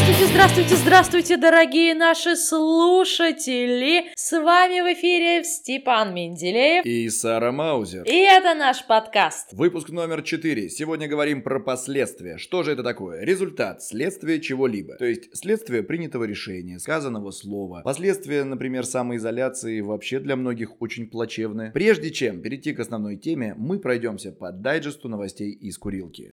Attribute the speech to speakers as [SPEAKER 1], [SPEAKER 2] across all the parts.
[SPEAKER 1] Здравствуйте, здравствуйте, здравствуйте, дорогие наши слушатели! С вами в эфире Степан Менделеев
[SPEAKER 2] и Сара Маузер.
[SPEAKER 1] И это наш подкаст.
[SPEAKER 2] Выпуск номер 4. Сегодня говорим про последствия. Что же это такое? Результат, следствие чего-либо. То есть следствие принятого решения, сказанного слова. Последствия, например, самоизоляции вообще для многих очень плачевные. Прежде чем перейти к основной теме, мы пройдемся по дайджесту новостей из курилки.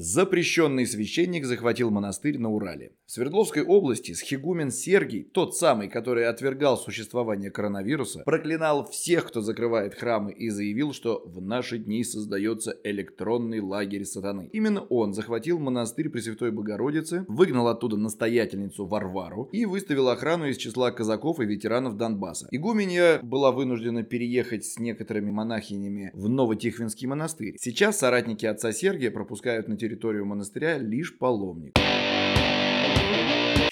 [SPEAKER 2] Запрещенный священник захватил монастырь на Урале. В Свердловской области схигумен Сергий, тот самый, который отвергал существование коронавируса, проклинал всех, кто закрывает храмы и заявил, что в наши дни создается электронный лагерь сатаны. Именно он захватил монастырь Пресвятой Богородицы, выгнал оттуда настоятельницу Варвару и выставил охрану из числа казаков и ветеранов Донбасса. Игуменья была вынуждена переехать с некоторыми монахинями в Новотихвинский монастырь. Сейчас соратники отца Сергия пропускают на территорию территорию монастыря лишь паломник.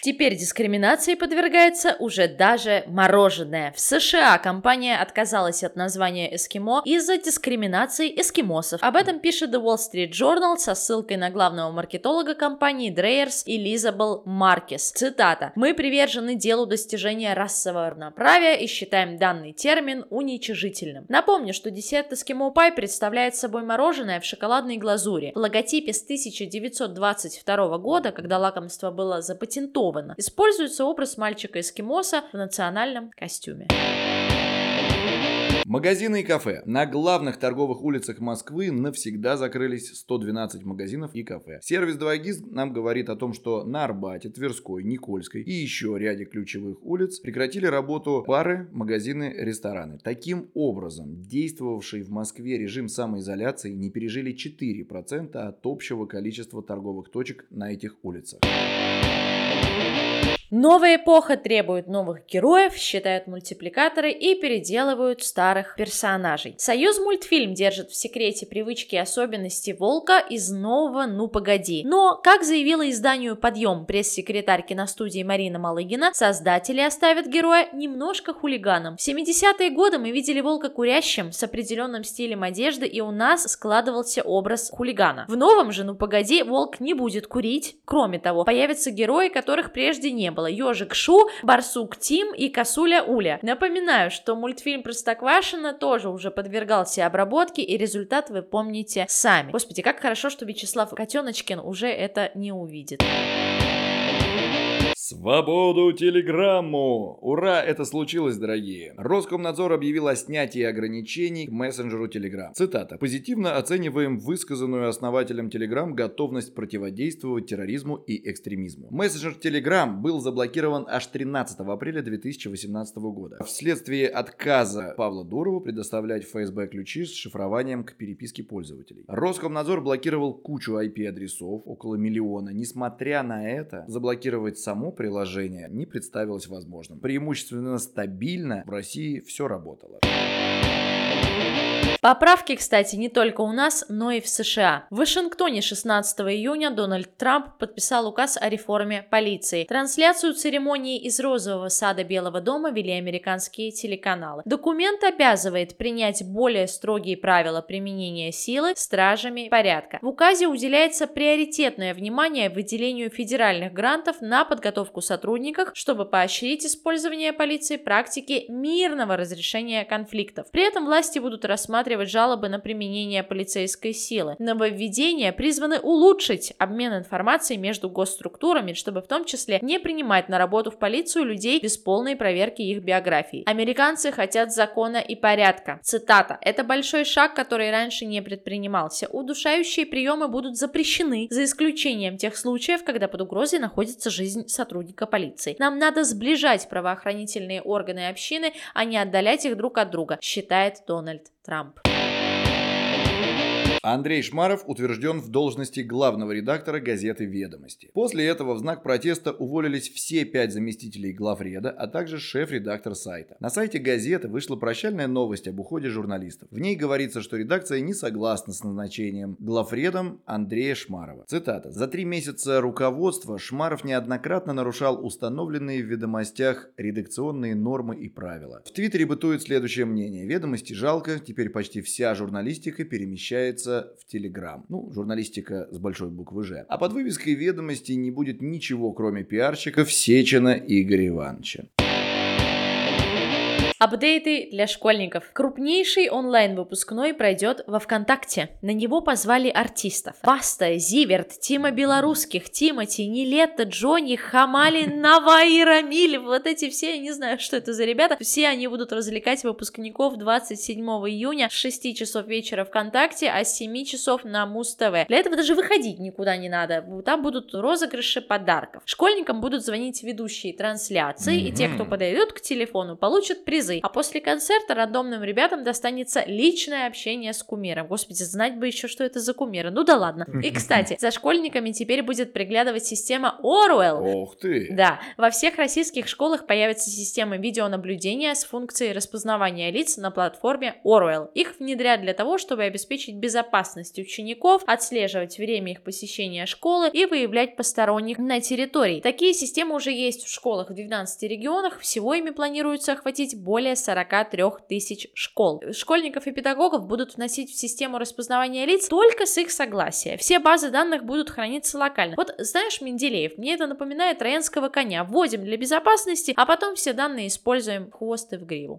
[SPEAKER 1] Теперь дискриминации подвергается уже даже мороженое. В США компания отказалась от названия эскимо из-за дискриминации эскимосов. Об этом пишет The Wall Street Journal со ссылкой на главного маркетолога компании Dreyers Элизабел Маркес. Цитата. «Мы привержены делу достижения расового равноправия и считаем данный термин уничижительным. Напомню, что десерт эскимо пай представляет собой мороженое в шоколадной глазури. В логотипе с 1922 года, когда лакомство было запатентовано, нарисовано. Используется образ мальчика-эскимоса в национальном костюме.
[SPEAKER 2] Магазины и кафе. На главных торговых улицах Москвы навсегда закрылись 112 магазинов и кафе. Сервис 2GIS нам говорит о том, что на Арбате, Тверской, Никольской и еще ряде ключевых улиц прекратили работу пары, магазины, рестораны. Таким образом, действовавший в Москве режим самоизоляции не пережили 4% от общего количества торговых точек на этих улицах. Bye.
[SPEAKER 1] Новая эпоха требует новых героев, считают мультипликаторы и переделывают старых персонажей. Союз мультфильм держит в секрете привычки и особенности волка из нового «Ну погоди». Но, как заявила изданию «Подъем» пресс-секретарь киностудии Марина Малыгина, создатели оставят героя немножко хулиганом. В 70-е годы мы видели волка курящим с определенным стилем одежды, и у нас складывался образ хулигана. В новом же «Ну погоди» волк не будет курить. Кроме того, появятся герои, которых прежде не было. Ежик Шу, Барсук Тим и Косуля Уля. Напоминаю, что мультфильм Простоквашино тоже уже подвергался обработке, и результат вы помните сами. Господи, как хорошо, что Вячеслав Котеночкин уже это не увидит.
[SPEAKER 2] Свободу телеграмму! Ура, это случилось, дорогие! Роскомнадзор объявил о снятии ограничений к мессенджеру Telegram. Цитата. «Позитивно оцениваем высказанную основателем Telegram готовность противодействовать терроризму и экстремизму». Мессенджер Telegram был заблокирован аж 13 апреля 2018 года вследствие отказа Павла Дурова предоставлять ФСБ ключи с шифрованием к переписке пользователей. Роскомнадзор блокировал кучу IP-адресов, около миллиона. Несмотря на это, заблокировать само приложение не представилось возможным. Преимущественно стабильно в России все работало.
[SPEAKER 1] Поправки, кстати, не только у нас, но и в США. В Вашингтоне 16 июня Дональд Трамп подписал указ о реформе полиции. Трансляцию церемонии из розового сада Белого дома вели американские телеканалы. Документ обязывает принять более строгие правила применения силы стражами порядка. В указе уделяется приоритетное внимание выделению федеральных грантов на подготовку сотрудников, чтобы поощрить использование полиции практики мирного разрешения конфликтов. При этом власти будут рассматривать жалобы на применение полицейской силы. Нововведения призваны улучшить обмен информацией между госструктурами, чтобы в том числе не принимать на работу в полицию людей без полной проверки их биографии. Американцы хотят закона и порядка. Цитата. Это большой шаг, который раньше не предпринимался. Удушающие приемы будут запрещены, за исключением тех случаев, когда под угрозой находится жизнь сотрудника полиции. Нам надо сближать правоохранительные органы общины, а не отдалять их друг от друга, считает Дональд Трамп.
[SPEAKER 2] Андрей Шмаров утвержден в должности главного редактора газеты «Ведомости». После этого в знак протеста уволились все пять заместителей главреда, а также шеф-редактор сайта. На сайте газеты вышла прощальная новость об уходе журналистов. В ней говорится, что редакция не согласна с назначением главредом Андрея Шмарова. Цитата. «За три месяца руководства Шмаров неоднократно нарушал установленные в ведомостях редакционные нормы и правила». В Твиттере бытует следующее мнение. «Ведомости жалко, теперь почти вся журналистика перемещается в Телеграм. Ну, журналистика с большой буквы «Ж». А под вывеской ведомости не будет ничего, кроме пиарщиков Сечина Игоря Ивановича.
[SPEAKER 1] Апдейты для школьников. Крупнейший онлайн-выпускной пройдет во ВКонтакте. На него позвали артистов. Баста, Зиверт, Тима Белорусских, Тимати, Нилетта, Джонни, Хамали, Наваи, Рамиль. Вот эти все, я не знаю, что это за ребята. Все они будут развлекать выпускников 27 июня с 6 часов вечера ВКонтакте, а с 7 часов на Муз-ТВ. Для этого даже выходить никуда не надо. Там будут розыгрыши подарков. Школьникам будут звонить ведущие трансляции, mm-hmm. и те, кто подойдет к телефону, получат приз призы. А после концерта рандомным ребятам достанется личное общение с кумиром. Господи, знать бы еще, что это за кумиры. Ну да ладно. И, кстати, за школьниками теперь будет приглядывать система Orwell.
[SPEAKER 2] Ох ты!
[SPEAKER 1] Да, во всех российских школах появится система видеонаблюдения с функцией распознавания лиц на платформе Orwell. Их внедрят для того, чтобы обеспечить безопасность учеников, отслеживать время их посещения школы и выявлять посторонних на территории. Такие системы уже есть в школах в 12 регионах, всего ими планируется охватить более более 43 тысяч школ. Школьников и педагогов будут вносить в систему распознавания лиц только с их согласия. Все базы данных будут храниться локально. Вот знаешь, Менделеев, мне это напоминает троянского коня. Вводим для безопасности, а потом все данные используем в хвост и в гриву.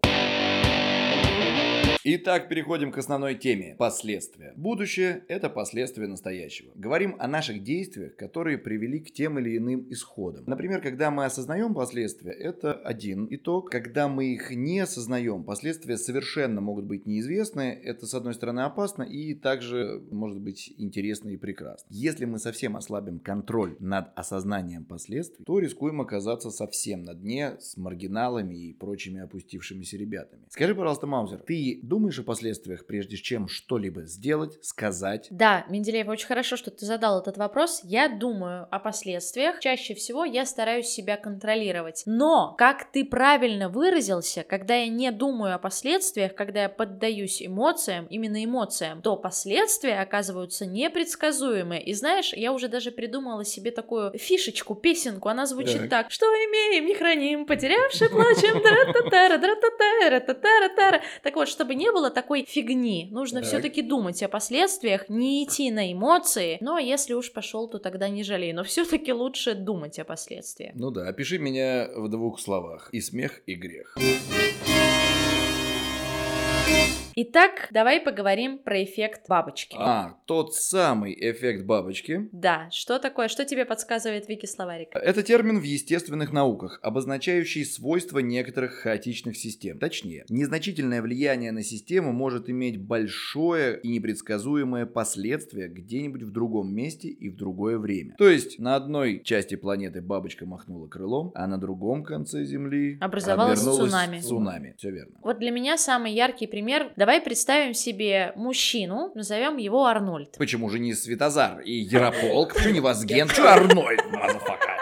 [SPEAKER 2] Итак, переходим к основной теме – последствия. Будущее – это последствия настоящего. Говорим о наших действиях, которые привели к тем или иным исходам. Например, когда мы осознаем последствия, это один итог. Когда мы их не осознаем, последствия совершенно могут быть неизвестны. Это, с одной стороны, опасно и также может быть интересно и прекрасно. Если мы совсем ослабим контроль над осознанием последствий, то рискуем оказаться совсем на дне с маргиналами и прочими опустившимися ребятами. Скажи, пожалуйста, Маузер, ты думаешь, о последствиях, прежде чем что-либо сделать, сказать?
[SPEAKER 1] Да, Менделеев, очень хорошо, что ты задал этот вопрос. Я думаю о последствиях. Чаще всего я стараюсь себя контролировать. Но, как ты правильно выразился, когда я не думаю о последствиях, когда я поддаюсь эмоциям, именно эмоциям, то последствия оказываются непредсказуемые. И знаешь, я уже даже придумала себе такую фишечку, песенку. Она звучит так. так. Что имеем, не храним, потерявши плачем. Так вот, чтобы не было такой фигни. Нужно все-таки думать о последствиях, не идти на эмоции. А если уж пошел, то тогда не жалей. Но все-таки лучше думать о последствиях.
[SPEAKER 2] Ну да, опиши меня в двух словах. И смех, и грех.
[SPEAKER 1] Итак, давай поговорим про эффект бабочки.
[SPEAKER 2] А, тот самый эффект бабочки.
[SPEAKER 1] Да, что такое? Что тебе подсказывает Вики Словарик?
[SPEAKER 2] Это термин в естественных науках, обозначающий свойства некоторых хаотичных систем. Точнее, незначительное влияние на систему может иметь большое и непредсказуемое последствие где-нибудь в другом месте и в другое время. То есть на одной части планеты бабочка махнула крылом, а на другом конце Земли
[SPEAKER 1] образовалось цунами.
[SPEAKER 2] Цунами, все верно.
[SPEAKER 1] Вот для меня самый яркий пример Давай представим себе мужчину, назовем его Арнольд.
[SPEAKER 2] Почему же не Светозар и Ярополк? Почему не Вазген? Почему Арнольд, motherfucker?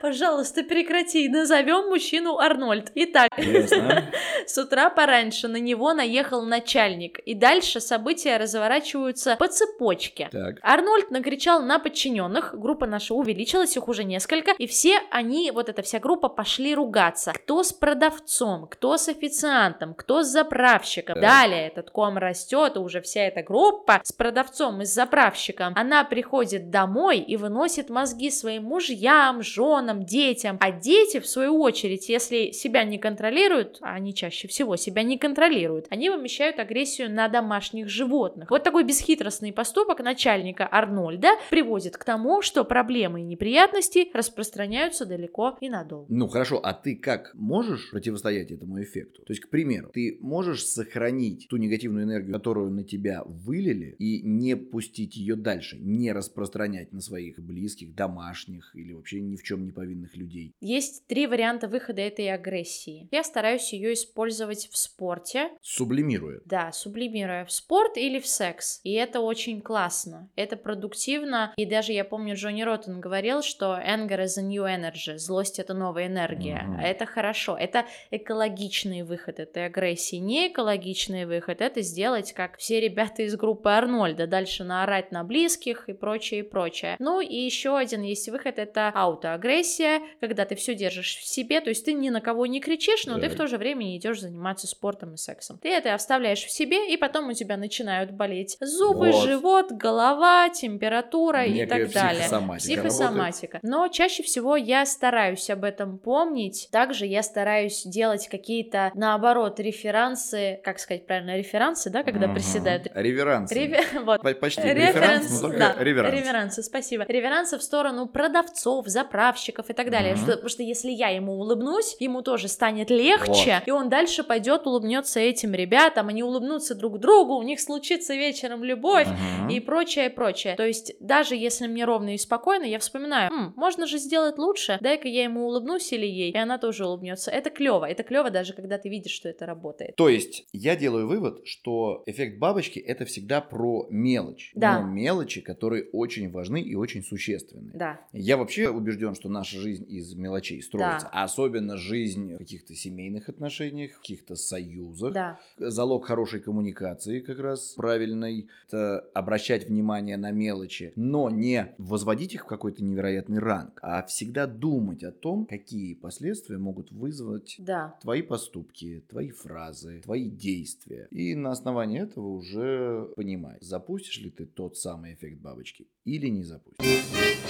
[SPEAKER 1] Пожалуйста, прекрати, назовем мужчину Арнольд. Итак, с утра пораньше на него наехал начальник, и дальше события разворачиваются по цепочке.
[SPEAKER 2] Так.
[SPEAKER 1] Арнольд накричал на подчиненных, группа наша увеличилась, их уже несколько, и все они, вот эта вся группа, пошли ругаться. Кто с продавцом, кто с официантом, кто с заправщиком. Так. Далее этот ком растет, и уже вся эта группа с продавцом и с заправщиком, она приходит домой и выносит мозги своим мужьям, женам, женам, детям. А дети, в свою очередь, если себя не контролируют, а они чаще всего себя не контролируют, они вымещают агрессию на домашних животных. Вот такой бесхитростный поступок начальника Арнольда приводит к тому, что проблемы и неприятности распространяются далеко и надолго.
[SPEAKER 2] Ну хорошо, а ты как можешь противостоять этому эффекту? То есть, к примеру, ты можешь сохранить ту негативную энергию, которую на тебя вылили, и не пустить ее дальше, не распространять на своих близких, домашних или вообще ни в чем не повинных людей.
[SPEAKER 1] Есть три варианта выхода этой агрессии. Я стараюсь ее использовать в спорте.
[SPEAKER 2] Сублимируя.
[SPEAKER 1] Да, сублимируя в спорт или в секс. И это очень классно. Это продуктивно. И даже я помню, Джонни Роттен говорил, что anger is a new energy. Злость — это новая энергия. Mm-hmm. Это хорошо. Это экологичный выход этой агрессии. Не экологичный выход — это сделать, как все ребята из группы Арнольда. Дальше наорать на близких и прочее, и прочее. Ну и еще один есть выход — это аутоагрессия агрессия, когда ты все держишь в себе, то есть ты ни на кого не кричишь, но ты
[SPEAKER 2] Так.
[SPEAKER 1] в то же время не идешь заниматься спортом и сексом. Ты это оставляешь в себе, и потом у тебя начинают болеть зубы,
[SPEAKER 2] Вот.
[SPEAKER 1] живот, голова, температура и
[SPEAKER 2] Некая
[SPEAKER 1] так далее.
[SPEAKER 2] психосоматика
[SPEAKER 1] Психосоматика. Но чаще всего я стараюсь об этом помнить. Также я стараюсь делать какие-то, наоборот, реферансы, как сказать правильно, реферансы, да, когда
[SPEAKER 2] Мгм.
[SPEAKER 1] приседают.
[SPEAKER 2] Реверансы.
[SPEAKER 1] Реве- Вот.
[SPEAKER 2] По- Почти
[SPEAKER 1] Референс,
[SPEAKER 2] реферанс, но только
[SPEAKER 1] да,
[SPEAKER 2] реверанс.
[SPEAKER 1] реверансы, спасибо. Реверансы в сторону продавцов, заправщиков и так далее.
[SPEAKER 2] Мгм.
[SPEAKER 1] Что- потому что если я ему улыбнусь, ему тоже станет легче, и он дальше пойдет, улыбнется этим ребятам, они улыбнутся друг другу, у них случится вечером любовь.
[SPEAKER 2] Мгм.
[SPEAKER 1] И прочее, прочее. То есть, даже если мне ровно и спокойно, я вспоминаю, «М, можно же сделать лучше, дай-ка я ему улыбнусь или ей, и она тоже улыбнется. Это клево, это клево даже, когда ты видишь, что это работает.
[SPEAKER 2] То есть я делаю вывод, что эффект бабочки это всегда про мелочь.
[SPEAKER 1] Да.
[SPEAKER 2] Но мелочи, которые очень важны и очень существенны.
[SPEAKER 1] Да,
[SPEAKER 2] Я вообще убежден, что наша жизнь из мелочей строится. А особенно жизнь в каких-то семейных отношениях, в каких-то союзах.
[SPEAKER 1] да,
[SPEAKER 2] Залог хорошей коммуникации как раз правильной. Это обращать внимание на мелочи, но не возводить их в какой-то невероятный ранг, а всегда думать о том, какие последствия могут вызвать
[SPEAKER 1] да.
[SPEAKER 2] твои поступки, твои фразы, твои действия. И на основании этого уже понимать, запустишь ли ты тот самый эффект бабочки или не запустишь.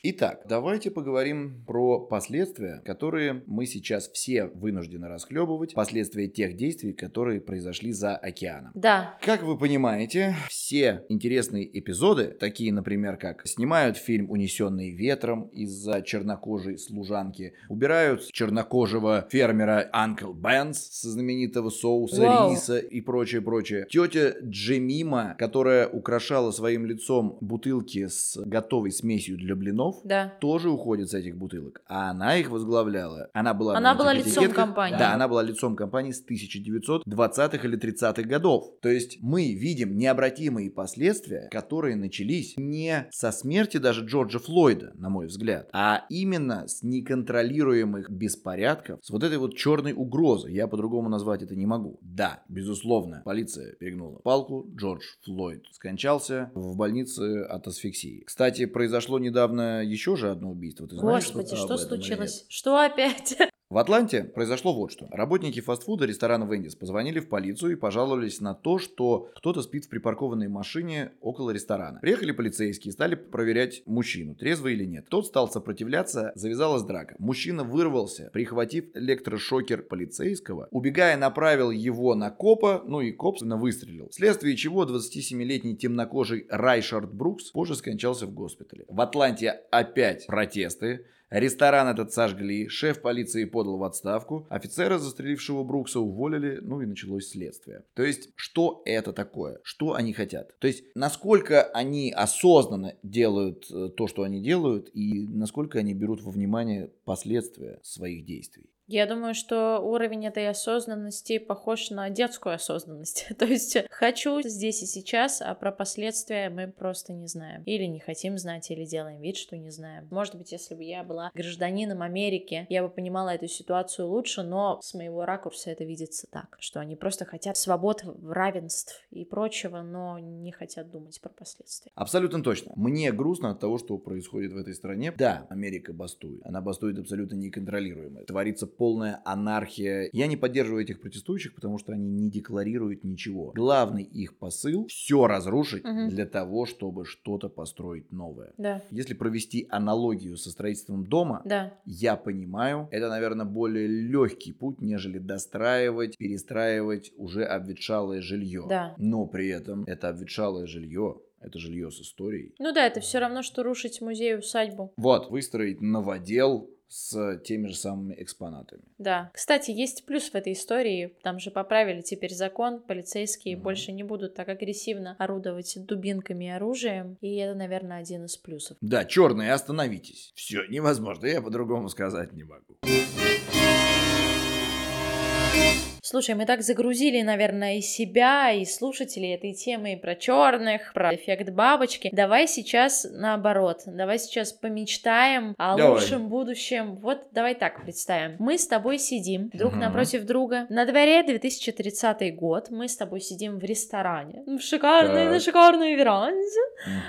[SPEAKER 2] Итак, давайте поговорим про последствия, которые мы сейчас все вынуждены расхлебывать, последствия тех действий, которые произошли за океаном.
[SPEAKER 1] Да,
[SPEAKER 2] Как вы понимаете, все интересные эпизоды, такие, например, как снимают фильм «Унесенный ветром» из-за чернокожей служанки, убирают чернокожего фермера Анкл Бенс со знаменитого соуса,
[SPEAKER 1] Вау.
[SPEAKER 2] риса и прочее, прочее. Тетя Джемима, которая украшала своим лицом бутылки с готовой смесью для блинов,
[SPEAKER 1] да.
[SPEAKER 2] тоже уходит с этих бутылок. А она их возглавляла. Она была,
[SPEAKER 1] Она
[SPEAKER 2] на
[SPEAKER 1] была лицом компании.
[SPEAKER 2] Да, она была лицом компании с 1920-х или 30-х годов. То есть мы видим необратимые последствия, которые начались не со смерти даже Джорджа Флойда, на мой взгляд, а именно с неконтролируемых беспорядков, с вот этой вот черной угрозой. Я по-другому назвать это не могу. Да, безусловно, полиция перегнула палку. Джордж Флойд скончался в больнице от асфиксии. Кстати, произошло недавно еще же одно убийство. Ты знаешь
[SPEAKER 1] Господи,
[SPEAKER 2] об
[SPEAKER 1] что
[SPEAKER 2] или нет?
[SPEAKER 1] случилось? Что опять?
[SPEAKER 2] В Атланте произошло вот что. Работники фастфуда ресторана Вендис позвонили в полицию и пожаловались на то, что кто-то спит в припаркованной машине около ресторана. Приехали полицейские и стали проверять мужчину, трезвый или нет. Тот стал сопротивляться, завязалась драка. Мужчина вырвался, прихватив электрошокер полицейского. Убегая, направил его на копа, ну и коп выстрелил. Вследствие чего 27-летний темнокожий Райшард Брукс позже скончался в госпитале. В Атланте опять протесты. Ресторан этот сожгли, шеф полиции подал в отставку, офицера, застрелившего Брукса, уволили, ну и началось следствие. То есть, что это такое? Что они хотят? То есть, насколько они осознанно делают э, то, что они делают, и насколько они берут во внимание последствия своих действий?
[SPEAKER 1] Я думаю, что уровень этой осознанности похож на детскую осознанность. То есть хочу здесь и сейчас, а про последствия мы просто не знаем. Или не хотим знать, или делаем вид, что не знаем. Может быть, если бы я была гражданином Америки, я бы понимала эту ситуацию лучше, но с моего ракурса это видится так, что они просто хотят свобод, равенств и прочего, но не хотят думать про последствия.
[SPEAKER 2] Абсолютно точно. Мне грустно от того, что происходит в этой стране. Да, Америка бастует. Она бастует абсолютно неконтролируемо. Творится полная анархия. Я не поддерживаю этих протестующих, потому что они не декларируют ничего. Главный их посыл – все разрушить
[SPEAKER 1] Мгм.
[SPEAKER 2] для того, чтобы что-то построить новое.
[SPEAKER 1] Да,
[SPEAKER 2] Если провести аналогию со строительством дома,
[SPEAKER 1] да,
[SPEAKER 2] я понимаю, это, наверное, более легкий путь, нежели достраивать, перестраивать уже обветшалое жилье.
[SPEAKER 1] Да.
[SPEAKER 2] Но при этом это обветшалое жилье, это жилье с историей.
[SPEAKER 1] Ну да, это все равно, что рушить музей-усадьбу.
[SPEAKER 2] Вот, выстроить новодел с теми же самыми экспонатами.
[SPEAKER 1] Да. Кстати, есть плюс в этой истории. Там же поправили теперь закон. Полицейские
[SPEAKER 2] Мгм.
[SPEAKER 1] больше не будут так агрессивно орудовать дубинками и оружием. И это, наверное, один из плюсов.
[SPEAKER 2] Да, черные, остановитесь. Все, невозможно, я по-другому сказать не могу.
[SPEAKER 1] Слушай, мы так загрузили, наверное, и себя, и слушателей этой темы, и про черных, про эффект бабочки. Давай сейчас наоборот. Давай сейчас помечтаем о
[SPEAKER 2] Давай.
[SPEAKER 1] лучшем будущем. Вот давай так представим. Мы с тобой сидим друг
[SPEAKER 2] Мгм.
[SPEAKER 1] напротив друга. На дворе 2030 год. Мы с тобой сидим в ресторане. В шикарной,
[SPEAKER 2] Так.
[SPEAKER 1] на шикарной веранде.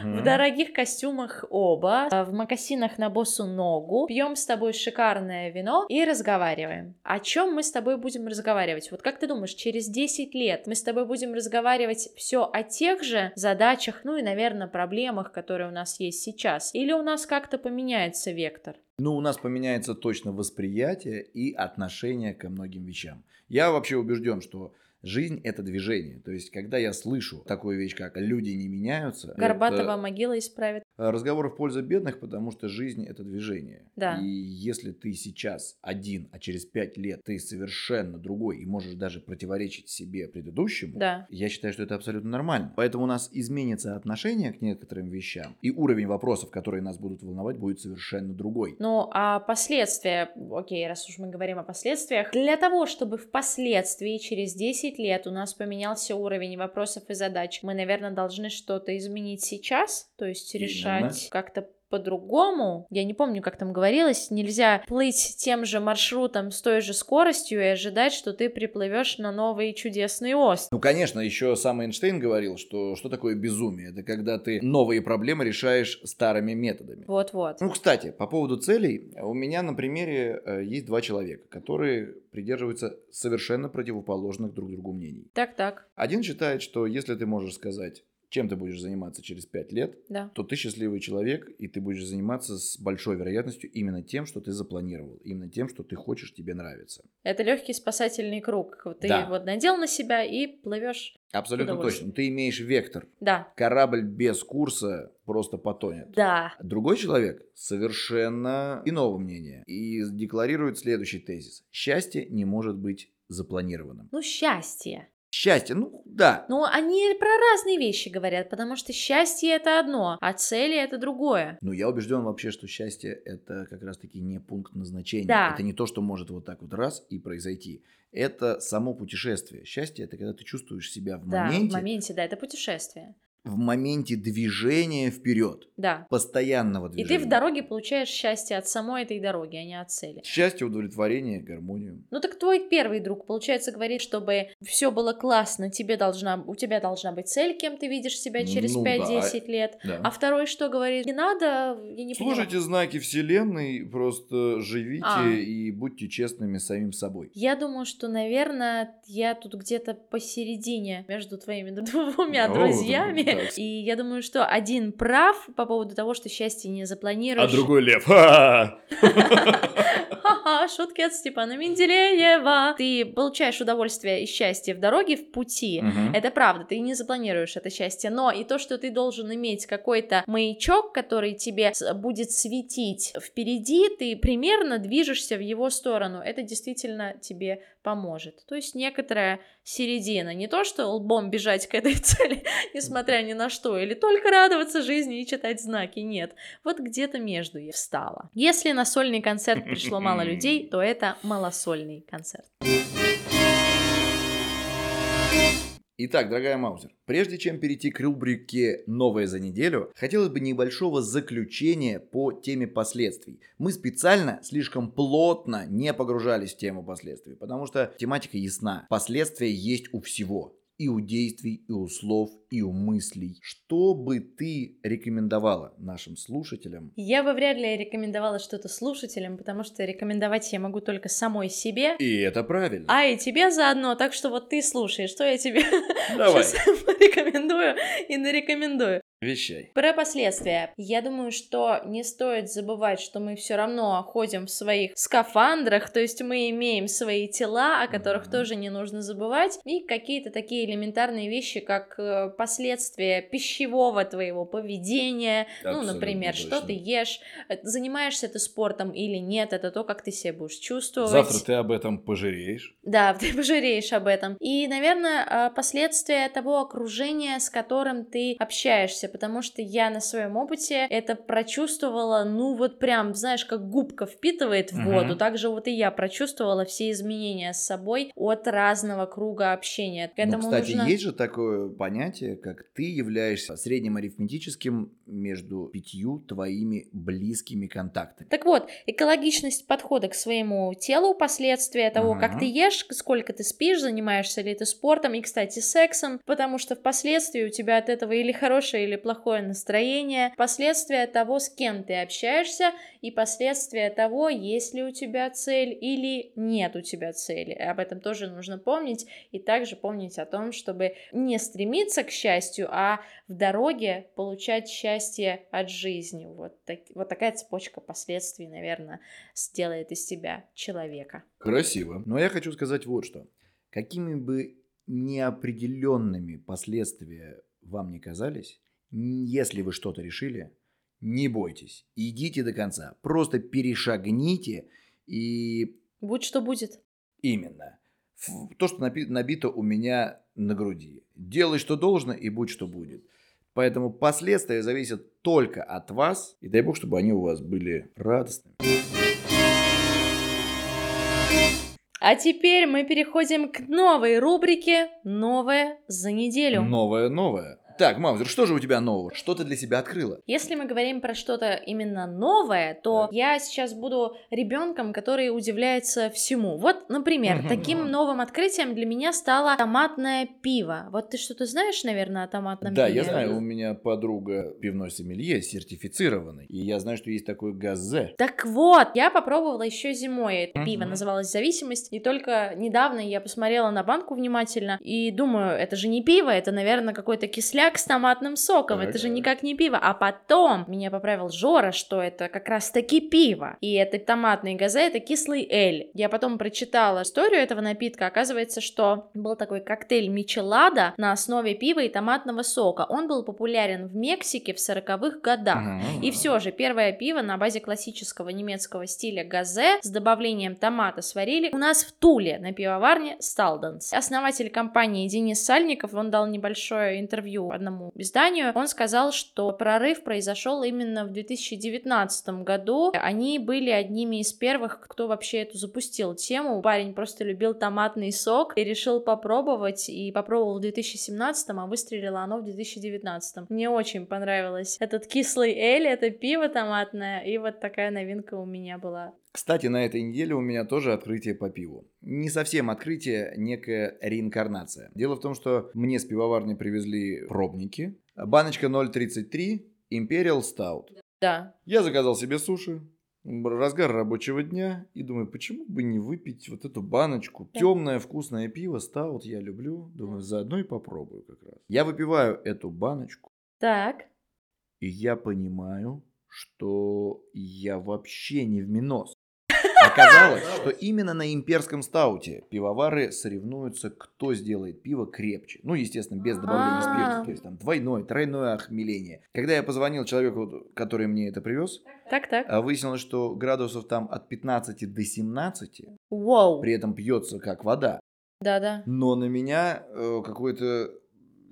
[SPEAKER 2] Мгм.
[SPEAKER 1] В дорогих костюмах оба, а, в мокасинах на босу ногу, пьем с тобой шикарное вино и разговариваем. О чем мы с тобой будем разговаривать? Вот как ты думаешь, через 10 лет мы с тобой будем разговаривать все о тех же задачах, ну и, наверное, проблемах, которые у нас есть сейчас? Или у нас как-то поменяется вектор?
[SPEAKER 2] Ну, у нас поменяется точно восприятие и отношение ко многим вещам. Я вообще убежден, что жизнь это движение. То есть, когда я слышу такую вещь, как люди не меняются,
[SPEAKER 1] Горбатова
[SPEAKER 2] это
[SPEAKER 1] могила исправит.
[SPEAKER 2] разговор в пользу бедных, потому что жизнь это движение.
[SPEAKER 1] Да.
[SPEAKER 2] И если ты сейчас один, а через пять лет ты совершенно другой и можешь даже противоречить себе предыдущему,
[SPEAKER 1] Да.
[SPEAKER 2] я считаю, что это абсолютно нормально. Поэтому у нас изменится отношение к некоторым вещам, и уровень вопросов, которые нас будут волновать, будет совершенно другой.
[SPEAKER 1] Ну, а последствия, окей, раз уж мы говорим о последствиях, для того, чтобы впоследствии, через 10 лет, у нас поменялся уровень вопросов и задач, мы, наверное, должны что-то изменить сейчас, то есть
[SPEAKER 2] Именно.
[SPEAKER 1] решать как-то по-другому. Я не помню, как там говорилось, нельзя плыть тем же маршрутом с той же скоростью и ожидать, что ты приплывешь на новый чудесный остров.
[SPEAKER 2] Ну, конечно, еще сам Эйнштейн говорил, что что такое безумие? Это когда ты новые проблемы решаешь старыми методами.
[SPEAKER 1] Вот-вот.
[SPEAKER 2] Ну, кстати, по поводу целей, у меня на примере э, есть два человека, которые придерживаются совершенно противоположных друг другу мнений.
[SPEAKER 1] Так-так,
[SPEAKER 2] Один считает, что если ты можешь сказать, чем ты будешь заниматься через пять лет,
[SPEAKER 1] да.
[SPEAKER 2] то ты счастливый человек, и ты будешь заниматься с большой вероятностью именно тем, что ты запланировал, именно тем, что ты хочешь, тебе нравится.
[SPEAKER 1] Это легкий спасательный круг. Ты
[SPEAKER 2] Да.
[SPEAKER 1] вот надел на себя и плывешь.
[SPEAKER 2] Абсолютно точно. Ты имеешь вектор.
[SPEAKER 1] Да.
[SPEAKER 2] Корабль без курса просто потонет.
[SPEAKER 1] Да.
[SPEAKER 2] Другой человек совершенно иного мнения и декларирует следующий тезис. Счастье не может быть запланированным.
[SPEAKER 1] Ну, счастье.
[SPEAKER 2] Счастье, ну да.
[SPEAKER 1] Ну, они про разные вещи говорят, потому что счастье это одно, а цели это другое.
[SPEAKER 2] Но я убежден вообще, что счастье это как раз-таки не пункт назначения.
[SPEAKER 1] Да.
[SPEAKER 2] Это не то, что может вот так вот раз и произойти. Это само путешествие. Счастье это когда ты чувствуешь себя в
[SPEAKER 1] Да,
[SPEAKER 2] моменте,
[SPEAKER 1] в моменте, да, это путешествие.
[SPEAKER 2] В моменте движения вперед,
[SPEAKER 1] Да.
[SPEAKER 2] постоянного
[SPEAKER 1] И
[SPEAKER 2] движения.
[SPEAKER 1] ты в дороге получаешь счастье от самой этой дороги, а не от цели.
[SPEAKER 2] Счастье, удовлетворение, гармонию.
[SPEAKER 1] Ну так твой первый друг, получается, говорит, чтобы все было классно, тебе должна, у тебя должна быть цель, кем ты видишь себя через
[SPEAKER 2] Ну
[SPEAKER 1] 5-10 лет.
[SPEAKER 2] Да.
[SPEAKER 1] А второй что говорит? Не надо, я не.
[SPEAKER 2] Слушайте знаки Вселенной, просто живите
[SPEAKER 1] А.
[SPEAKER 2] и будьте честными с самим собой.
[SPEAKER 1] Я думаю, что, наверное, я тут где-то посередине между твоими двумя
[SPEAKER 2] О,
[SPEAKER 1] друзьями. И я думаю, что один прав по поводу того, что счастье не
[SPEAKER 2] А
[SPEAKER 1] запланируешь.
[SPEAKER 2] лев. Ха-ха.
[SPEAKER 1] Шутки от Степана Менделеева. Ты получаешь удовольствие и счастье в дороге, в пути.
[SPEAKER 2] Мгм.
[SPEAKER 1] Это правда, ты не запланируешь это счастье, но и то, что ты должен иметь какой-то маячок, который тебе будет светить впереди, ты примерно движешься в его сторону, это действительно тебе поможет. То есть некоторая середина, не то, что лбом бежать к этой цели, несмотря ни на что, или только радоваться жизни и читать знаки, нет. Вот где-то между я встала. Если на сольный концерт пришло мало людей, то это малосольный концерт.
[SPEAKER 2] Итак, дорогая Маузер, прежде чем перейти к рубрике «Новое за неделю», хотелось бы небольшого заключения по теме последствий. Мы специально слишком плотно не погружались в тему последствий, потому что тематика ясна. Последствия есть у всего. И у действий, и у слов, и у мыслей. Что бы ты рекомендовала нашим слушателям?
[SPEAKER 1] Я бы вряд ли рекомендовала что-то слушателям, потому что рекомендовать я могу только самой себе,
[SPEAKER 2] И это правильно.
[SPEAKER 1] а и тебе заодно, так что вот ты слушай, что я тебе
[SPEAKER 2] Давай,
[SPEAKER 1] сейчас порекомендую и нарекомендую.
[SPEAKER 2] Вещай.
[SPEAKER 1] Про последствия. Я думаю, что не стоит забывать, что мы все равно ходим в своих скафандрах, то есть мы имеем свои тела, о которых тоже не нужно забывать, и какие-то такие элементарные вещи, как э, последствия пищевого твоего поведения, ну,
[SPEAKER 2] Абсолютно
[SPEAKER 1] например, что
[SPEAKER 2] точно.
[SPEAKER 1] ты ешь, э, занимаешься ты спортом или нет, это то, как ты себя будешь чувствовать.
[SPEAKER 2] Завтра ты об этом пожалеешь.
[SPEAKER 1] Да, ты пожалеешь об этом. И, наверное, а, последствия того окружения, с которым ты общаешься, потому что я на своем опыте это прочувствовала, ну вот прям, знаешь, как губка впитывает в воду, так же вот и я прочувствовала все изменения с собой от разного круга общения.
[SPEAKER 2] К этому ну, кстати, нужно... есть же такое понятие, как ты являешься средним арифметическим между пятью твоими близкими контактами.
[SPEAKER 1] Так вот, экологичность подхода к своему телу, последствия того, ага. как ты ешь, сколько ты спишь, занимаешься ли ты спортом и, кстати, сексом, потому что впоследствии у тебя от этого или хорошее, или плохое настроение, последствия того, с кем ты общаешься, и последствия того, есть ли у тебя цель или нет у тебя цели. Об этом тоже нужно помнить, и также помнить о том, чтобы не стремиться к счастью, а в дороге получать счастье от жизни. Вот, так, вот такая цепочка последствий, наверное, сделает из тебя человека.
[SPEAKER 2] Красиво. Но я хочу сказать вот что. Какими бы неопределенными последствия вам не казались, если вы что-то решили, не бойтесь, идите до конца, просто перешагните и...
[SPEAKER 1] Будь что будет.
[SPEAKER 2] Именно. То, что набито у меня на груди. Делай, что должно, и будь, что будет. Поэтому последствия зависят только от вас, и дай бог, чтобы они у вас были радостными.
[SPEAKER 1] А теперь мы переходим к новой рубрике «Новое за неделю».
[SPEAKER 2] Новое-новое. Так, Маузер, что же у тебя нового? Что ты для себя открыла?
[SPEAKER 1] Если мы говорим про что-то именно новое, то да. я сейчас буду ребенком, который удивляется всему. Вот, например, таким новым открытием для меня стало томатное пиво. Вот ты что-то знаешь, наверное, о томатном
[SPEAKER 2] да,
[SPEAKER 1] пиве?
[SPEAKER 2] Да, я знаю, у меня подруга пивной сомелье сертифицированный, и я знаю, что есть такой газе.
[SPEAKER 1] Так вот, я попробовала еще зимой это пиво, называлось «Зависимость», и только недавно я посмотрела на банку внимательно и думаю, это же не пиво, это, наверное, какой-то кисляк, коньяк с томатным соком, так, это же никак не пиво. А потом меня поправил Жора, что это как раз-таки пиво. И это томатный газе, это кислый эль. Я потом прочитала историю этого напитка. Оказывается, что был такой коктейль Мичелада на основе пива и томатного сока. Он был популярен в Мексике в 40-х годах. И все же, первое пиво на базе классического немецкого стиля газе с добавлением томата сварили у нас в Туле на пивоварне Сталденс. Основатель компании Денис Сальников, он дал небольшое интервью одному изданию, он сказал, что прорыв произошел именно в 2019 году. Они были одними из первых, кто вообще эту запустил тему. Парень просто любил томатный сок и решил попробовать, и попробовал в 2017, а выстрелило оно в 2019. Мне очень понравилось этот кислый эль, это пиво томатное, и вот такая новинка у меня была.
[SPEAKER 2] Кстати, на этой неделе у меня тоже открытие по пиву. Не совсем открытие, некая реинкарнация. Дело в том, что мне с пивоварни привезли пробники. Баночка 0,33 Imperial Stout.
[SPEAKER 1] Да.
[SPEAKER 2] Я заказал себе суши, разгар рабочего дня и думаю, почему бы не выпить вот эту баночку. Да. Темное вкусное пиво, стаут я люблю. Думаю, заодно и попробую как раз. Я выпиваю эту баночку.
[SPEAKER 1] Так.
[SPEAKER 2] И я понимаю, что я вообще не в минус. Оказалось, что именно на имперском стауте пивовары соревнуются, кто сделает пиво крепче. Ну, естественно, без добавления спирта, то есть там двойное, тройное охмеление. Когда я позвонил человеку, который мне это привез,
[SPEAKER 1] так, так.
[SPEAKER 2] А выяснилось, что градусов там от 15 до 17.
[SPEAKER 1] Вау.
[SPEAKER 2] При этом пьется как вода.
[SPEAKER 1] Да-да.
[SPEAKER 2] Но на меня э, какой-то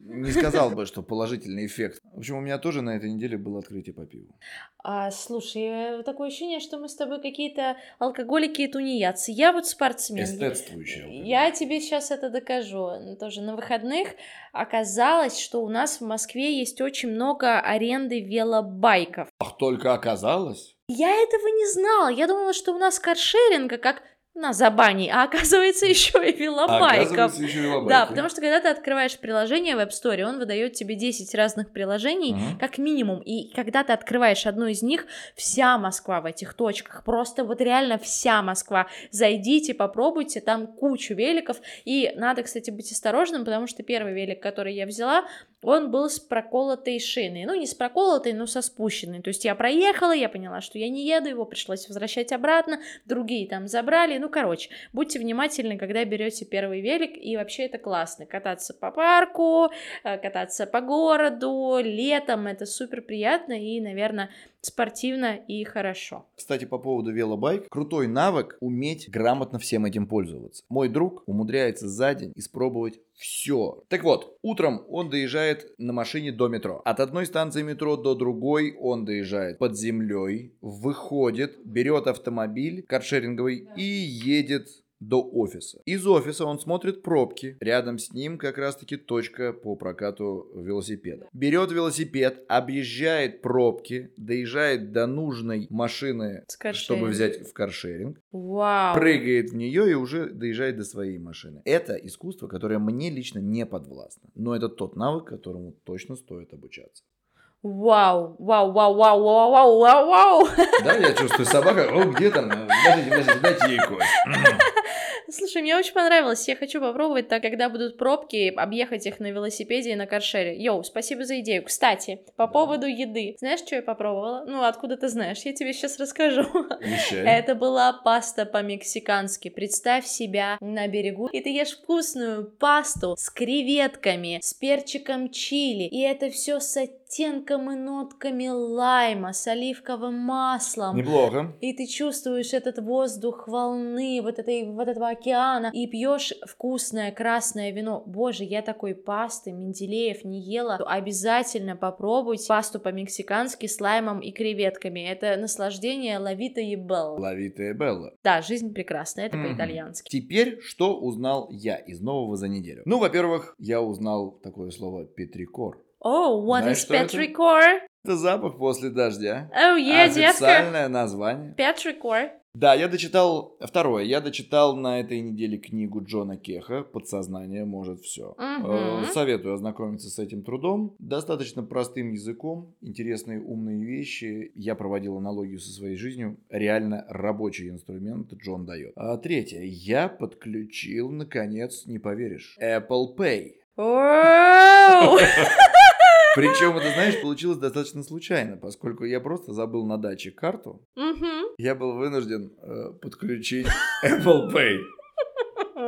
[SPEAKER 2] не сказал бы, что положительный эффект. В общем, у меня тоже на этой неделе было открытие по пиву.
[SPEAKER 1] А, слушай, такое ощущение, что мы с тобой какие-то алкоголики и тунеядцы. Я вот спортсмен.
[SPEAKER 2] Эстетствующие.
[SPEAKER 1] Я тебе сейчас это докажу. Тоже на выходных оказалось, что у нас в Москве есть очень много аренды велобайков.
[SPEAKER 2] Ах, только оказалось?
[SPEAKER 1] Я этого не знала. Я думала, что у нас каршеринга, как на забане, а оказывается еще и велобайков.
[SPEAKER 2] оказывается еще.
[SPEAKER 1] Да, потому что когда ты открываешь приложение в App Store, он выдает тебе 10 разных приложений, uh-huh. как минимум, и когда ты открываешь одно из них, вся Москва в этих точках, просто вот реально вся Москва. Зайдите, попробуйте, там кучу великов, и надо, кстати, быть осторожным, потому что первый велик, который я взяла, он был с проколотой шиной. Ну, не с проколотой, но со спущенной. То есть я проехала, я поняла, что я не еду, его пришлось возвращать обратно, другие там забрали. Ну, короче, будьте внимательны, когда берете первый велик, и вообще это классно. Кататься по парку, э, кататься по городу, летом, это супер приятно, и, наверное, спортивно и хорошо.
[SPEAKER 2] Кстати, по поводу велобайк, крутой навык уметь грамотно всем этим пользоваться. Мой друг умудряется за день испробовать все. Так вот, утром он доезжает на машине до метро. От одной станции метро до другой он доезжает под землей, выходит, берет автомобиль каршеринговый и едет до офиса. Из офиса он смотрит пробки. Рядом с ним как раз-таки точка по прокату велосипеда. Берет велосипед, объезжает пробки, доезжает до нужной машины, чтобы взять в каршеринг.
[SPEAKER 1] Вау.
[SPEAKER 2] Прыгает в нее и уже доезжает до своей машины. Это искусство, которое мне лично не подвластно. Но это тот навык, которому точно стоит обучаться.
[SPEAKER 1] Вау, вау, вау, вау, вау, вау, вау, вау.
[SPEAKER 2] Да, я чувствую собака. О, где там? Подождите, подождите, дайте ей кость.
[SPEAKER 1] Слушай, мне очень понравилось. Я хочу попробовать, так когда будут пробки, объехать их на велосипеде и на каршере. Йоу, спасибо за идею. Кстати, по да. поводу еды. Знаешь, что я попробовала? Ну, откуда ты знаешь? Я тебе сейчас расскажу.
[SPEAKER 2] Вещай.
[SPEAKER 1] Это была паста по-мексикански. Представь себя на берегу, и ты ешь вкусную пасту с креветками, с перчиком чили, и это все с оттенком и нотками лайма, с оливковым маслом.
[SPEAKER 2] Неплохо.
[SPEAKER 1] И ты чувствуешь этот воздух волны, вот, этой, вот этого океана, и пьешь вкусное красное вино. Боже, я такой пасты Менделеев не ела. Обязательно попробуйте пасту по-мексикански с лаймом и креветками. Это наслаждение лавита и белла.
[SPEAKER 2] Лавита и белла.
[SPEAKER 1] Да, жизнь прекрасна, это mm-hmm. по-итальянски.
[SPEAKER 2] Теперь, что узнал я из нового за неделю? Ну, во-первых, я узнал такое слово петрикор.
[SPEAKER 1] Oh, what Знаешь, is petrichor?
[SPEAKER 2] Это запах после дождя.
[SPEAKER 1] Oh, yeah,
[SPEAKER 2] Официальное детка. название.
[SPEAKER 1] Petrichor.
[SPEAKER 2] Да, я дочитал второе. Я дочитал на этой неделе книгу Джона Кеха «Подсознание может все».
[SPEAKER 1] Угу.
[SPEAKER 2] Советую ознакомиться с этим трудом. Достаточно простым языком, интересные умные вещи. Я проводил аналогию со своей жизнью. Реально рабочий инструмент Джон дает. А третье. Я подключил, наконец, не поверишь, Apple Pay. Причем, это, знаешь, получилось достаточно случайно, поскольку я просто забыл на даче карту. Я был вынужден э, подключить Apple Pay.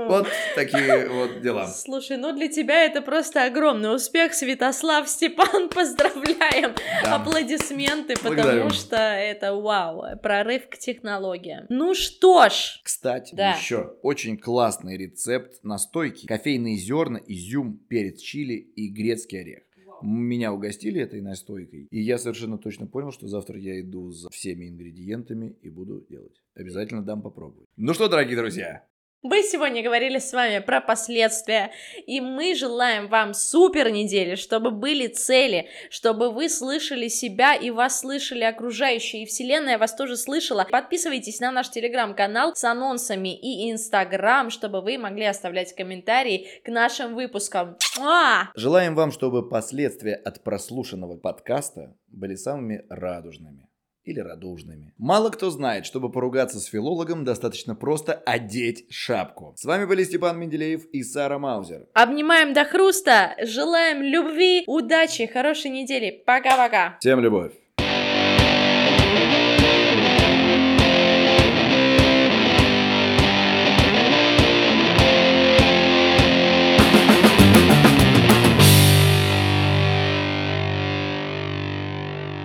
[SPEAKER 2] Вот такие вот дела.
[SPEAKER 1] Слушай, ну для тебя это просто огромный успех, Святослав Степан, поздравляем! Да. Аплодисменты, потому что это вау, прорыв к технологиям. Ну что ж.
[SPEAKER 2] Кстати, да. еще очень классный рецепт настойки. Кофейные зерна, изюм, перец чили и грецкий орех меня угостили этой настойкой, и я совершенно точно понял, что завтра я иду за всеми ингредиентами и буду делать. Обязательно дам попробовать. Ну что, дорогие друзья,
[SPEAKER 1] мы сегодня говорили с вами про последствия, и мы желаем вам супер недели, чтобы были цели, чтобы вы слышали себя и вас слышали окружающие, и вселенная вас тоже слышала. Подписывайтесь на наш телеграм-канал с анонсами и инстаграм, чтобы вы могли оставлять комментарии к нашим выпускам.
[SPEAKER 2] Муа! Желаем вам, чтобы последствия от прослушанного подкаста были самыми радужными или радужными. Мало кто знает, чтобы поругаться с филологом, достаточно просто одеть шапку. С вами были Степан Менделеев и Сара Маузер.
[SPEAKER 1] Обнимаем до хруста, желаем любви, удачи, хорошей недели. Пока-пока.
[SPEAKER 2] Всем любовь.